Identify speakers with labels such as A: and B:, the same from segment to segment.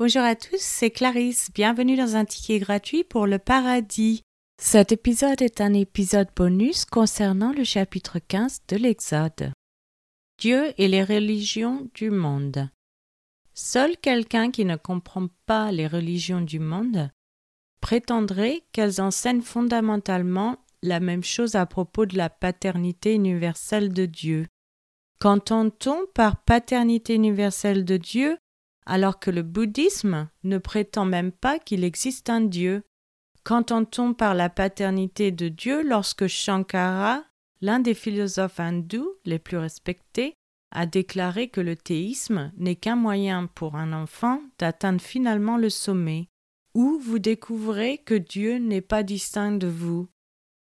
A: Bonjour à tous, c'est Clarisse. Bienvenue dans un ticket gratuit pour le paradis. Cet épisode est un épisode bonus concernant le chapitre 15 de l'Exode. Dieu et les religions du monde. Seul quelqu'un qui ne comprend pas les religions du monde prétendrait qu'elles enseignent fondamentalement la même chose à propos de la paternité universelle de Dieu. Qu'entend-on par paternité universelle de Dieu alors que le bouddhisme ne prétend même pas qu'il existe un Dieu. Qu'entend-on par la paternité de Dieu lorsque Shankara, l'un des philosophes hindous les plus respectés, a déclaré que le théisme n'est qu'un moyen pour un enfant d'atteindre finalement le sommet, où vous découvrez que Dieu n'est pas distinct de vous?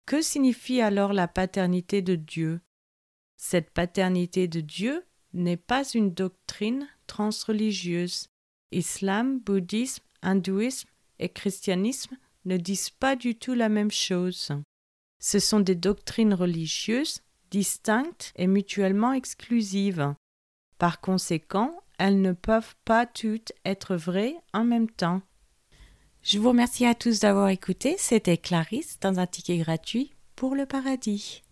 A: Que signifie alors la paternité de Dieu? Cette paternité de Dieu n'est pas une doctrine transreligieuse. Islam, bouddhisme, hindouisme et christianisme ne disent pas du tout la même chose. Ce sont des doctrines religieuses distinctes et mutuellement exclusives. Par conséquent, elles ne peuvent pas toutes être vraies en même temps. Je vous remercie à tous d'avoir écouté. C'était Clarisse dans un ticket gratuit pour le paradis.